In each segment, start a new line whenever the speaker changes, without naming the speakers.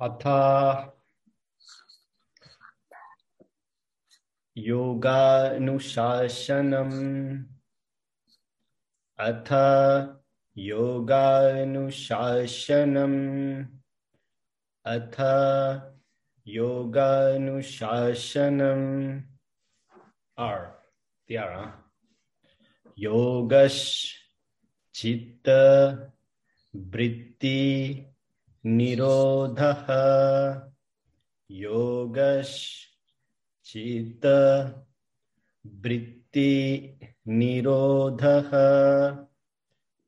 अथ योगानुशासनम्। अथ योगानुशासनम्। अथ योगानुशासनम्। R the R वृत्ति निरोधः योगश चित्त वृत्ति निरोधः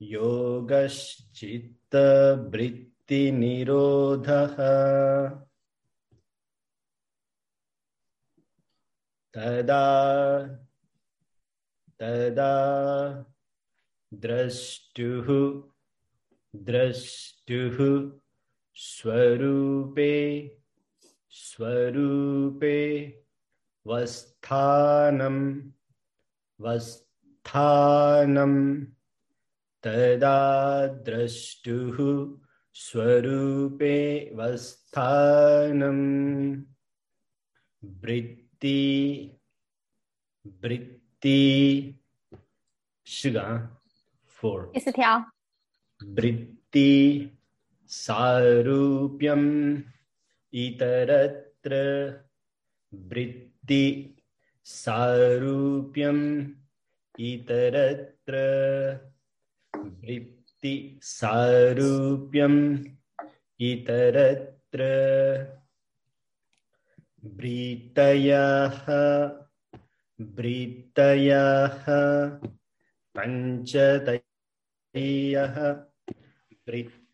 योगश्चित्त वृत्ति निरोधः तदा तदा द्रष्टुः द्रष्टुः स्वरूपे स्वरूपे वस्थानं वस्थानं तदा द्रष्टुः स्वरूपे वस्थानं वृत्ति वृत्ति
शिगा फोर्
वृत्ति सारूप्यम् इतरत्र वृत्ति सारूप्यम् इतरत्र वृत्ति सारूप्यम् इतरत्र वृत्तयः वृत्तयः पञ्चतयः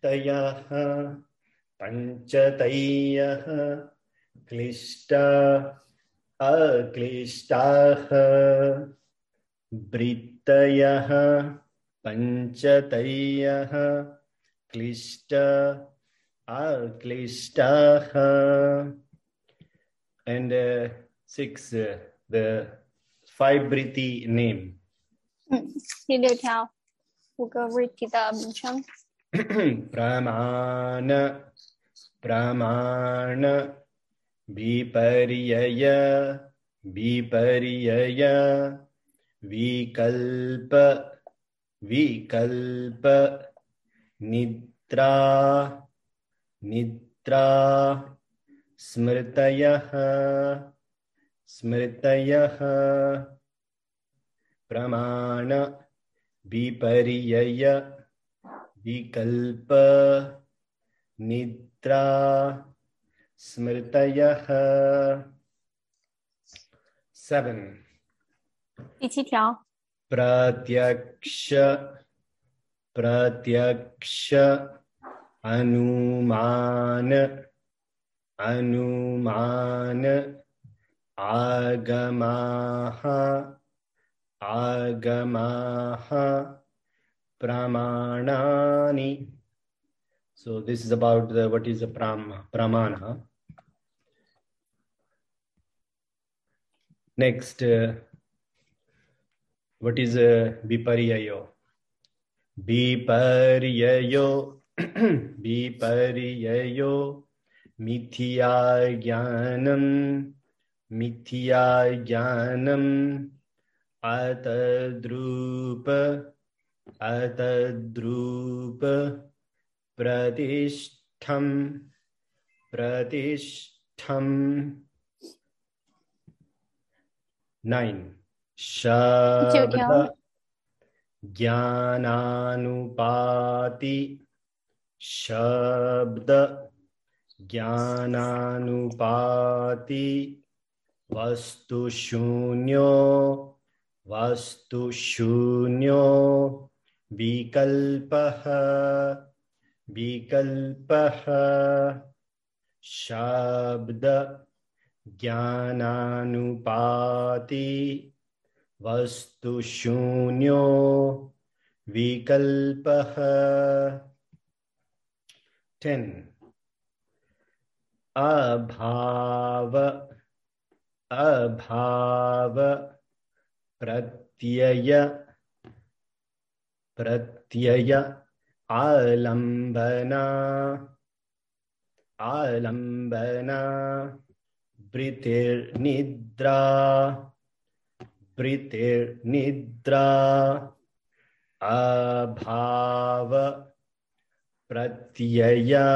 वृत्तयः पञ्चतयः क्लिष्टा अक्लिष्टाः वृत्तयः पञ्चतयः क्लिष्ट अक्लिष्टाः and uh, six uh, the five Briti name
嗯，第六条，五个 Ricky 的名称。
प्रमाण प्रमाण विपर्यय विपर्यय विकल्प विकल्प निद्रा निद्रा स्मृतयः स्मृतयः प्रमाण विपर्यय विकल्प निद्रा स्मृतयः सेवन
第七条
प्रत्यक्ष प्रत्यक्ष अनुमान अनुमान आगमाः agamaha pramanani. So this is about the, what is a pram, pramana. Next, uh, what is uh, a viparyayo? Viparyayo, viparyayo, mithya jnanam, mithya jnanam, atadrupa अतद्रूप प्रतिष्ठम प्रतिष्ठम। नाइन शब्द ज्ञानानुपाति शब्द ज्ञानानुपाति वस्तु शून्यो वास्तु शून्यो विकल्पः विकल्पः। शब्द ज्ञानानुपाति वस्तु शून्यो विकल्पः। टेन्। अभाव अभाव प्रत्यय प्रत्यय आलंबना आलम्बना। वृतिर्निद्रा वृतिर्निद्रा अभाव। प्रत्यया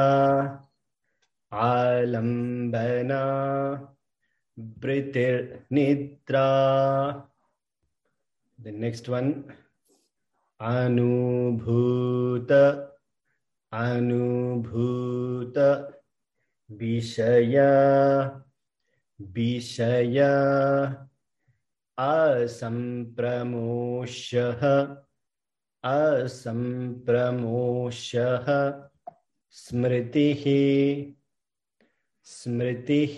आलम्बना। the next one अनुभूत अनुभूत विषय विषय असम्प्रमोषः असम्प्रमोषः स्मृतिः स्मृतिः।